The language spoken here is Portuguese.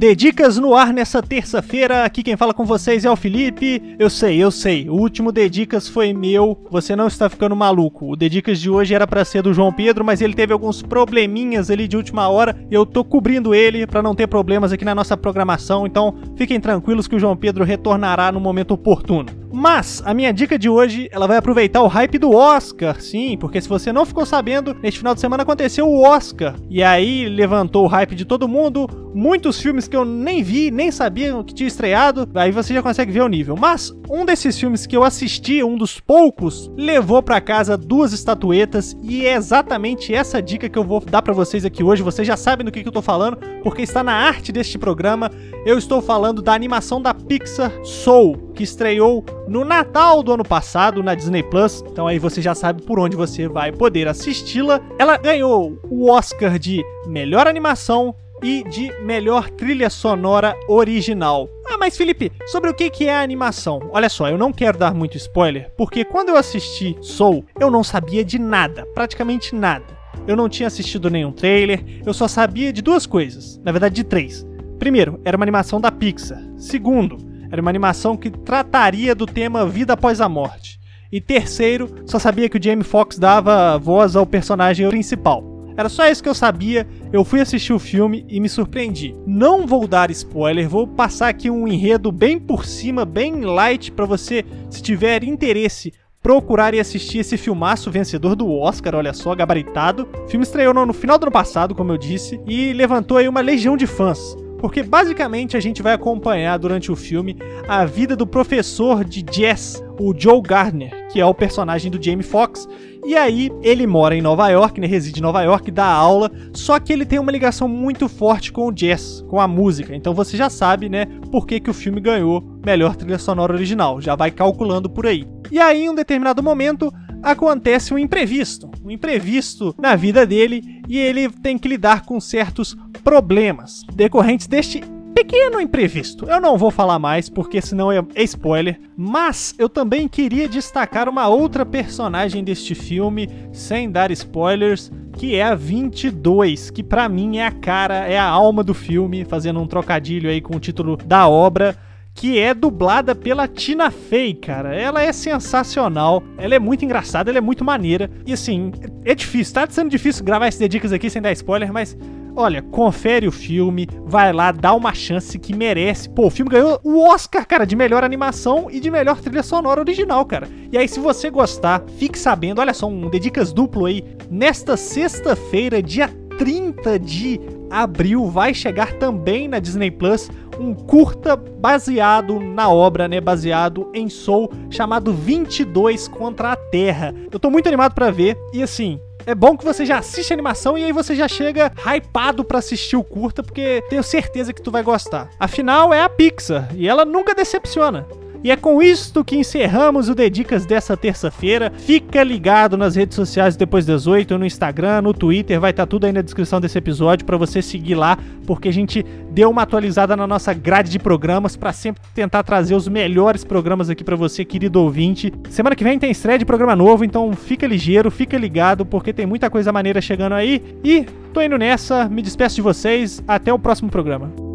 Dedicas no ar nessa terça-feira. Aqui quem fala com vocês é o Felipe. Eu sei, eu sei. O último Dedicas foi meu. Você não está ficando maluco. O Dedicas de hoje era para ser do João Pedro, mas ele teve alguns probleminhas ali de última hora. Eu tô cobrindo ele para não ter problemas aqui na nossa programação. Então, fiquem tranquilos que o João Pedro retornará no momento oportuno. Mas a minha dica de hoje, ela vai aproveitar o hype do Oscar, sim, porque se você não ficou sabendo, neste final de semana aconteceu o Oscar. E aí levantou o hype de todo mundo, muitos filmes que eu nem vi, nem sabia que tinha estreado, aí você já consegue ver o nível. Mas um desses filmes que eu assisti, um dos poucos, levou para casa duas estatuetas e é exatamente essa dica que eu vou dar para vocês aqui hoje. Vocês já sabem do que, que eu tô falando, porque está na arte deste programa. Eu estou falando da animação da Pixar Soul, que estreou no Natal do ano passado na Disney Plus. Então aí você já sabe por onde você vai poder assisti-la. Ela ganhou o Oscar de melhor animação e de melhor trilha sonora original. Ah, mas Felipe, sobre o que é a animação? Olha só, eu não quero dar muito spoiler, porque quando eu assisti Soul, eu não sabia de nada, praticamente nada. Eu não tinha assistido nenhum trailer, eu só sabia de duas coisas, na verdade de três. Primeiro, era uma animação da Pixar. Segundo, era uma animação que trataria do tema vida após a morte. E terceiro, só sabia que o Jamie Foxx dava voz ao personagem principal. Era só isso que eu sabia. Eu fui assistir o filme e me surpreendi. Não vou dar spoiler, vou passar aqui um enredo bem por cima, bem light para você, se tiver interesse, procurar e assistir esse filmaço vencedor do Oscar, olha só, gabaritado. O filme estreou no final do ano passado, como eu disse, e levantou aí uma legião de fãs porque basicamente a gente vai acompanhar durante o filme a vida do professor de jazz, o Joe Gardner, que é o personagem do Jamie Foxx. E aí ele mora em Nova York, né, reside em Nova York, dá aula, só que ele tem uma ligação muito forte com o jazz, com a música. Então você já sabe, né, por que, que o filme ganhou melhor trilha sonora original, já vai calculando por aí. E aí, em um determinado momento, acontece um imprevisto, um imprevisto na vida dele e ele tem que lidar com certos problemas decorrentes deste pequeno imprevisto. Eu não vou falar mais porque senão é spoiler, mas eu também queria destacar uma outra personagem deste filme sem dar spoilers, que é a 22, que para mim é a cara, é a alma do filme, fazendo um trocadilho aí com o título da obra que é dublada pela Tina Fey, cara. Ela é sensacional, ela é muito engraçada, ela é muito maneira. E assim, é difícil, tá sendo difícil gravar esses dicas aqui sem dar spoiler, mas Olha, confere o filme, vai lá, dá uma chance que merece. Pô, o filme ganhou o Oscar, cara, de melhor animação e de melhor trilha sonora original, cara. E aí, se você gostar, fique sabendo, olha só, um Dedicas duplo aí. Nesta sexta-feira, dia 30 de abril, vai chegar também na Disney Plus um curta baseado na obra, né, baseado em Soul, chamado 22 contra a Terra. Eu tô muito animado para ver e assim, é bom que você já assiste a animação e aí você já chega hypado para assistir o curta, porque tenho certeza que tu vai gostar. Afinal, é a Pixar e ela nunca decepciona. E é com isto que encerramos o Dedicas dessa terça-feira. Fica ligado nas redes sociais depois das 8, no Instagram, no Twitter, vai estar tá tudo aí na descrição desse episódio para você seguir lá, porque a gente deu uma atualizada na nossa grade de programas para sempre tentar trazer os melhores programas aqui para você, querido ouvinte. Semana que vem tem estreia de programa novo, então fica ligeiro, fica ligado, porque tem muita coisa maneira chegando aí. E tô indo nessa, me despeço de vocês, até o próximo programa.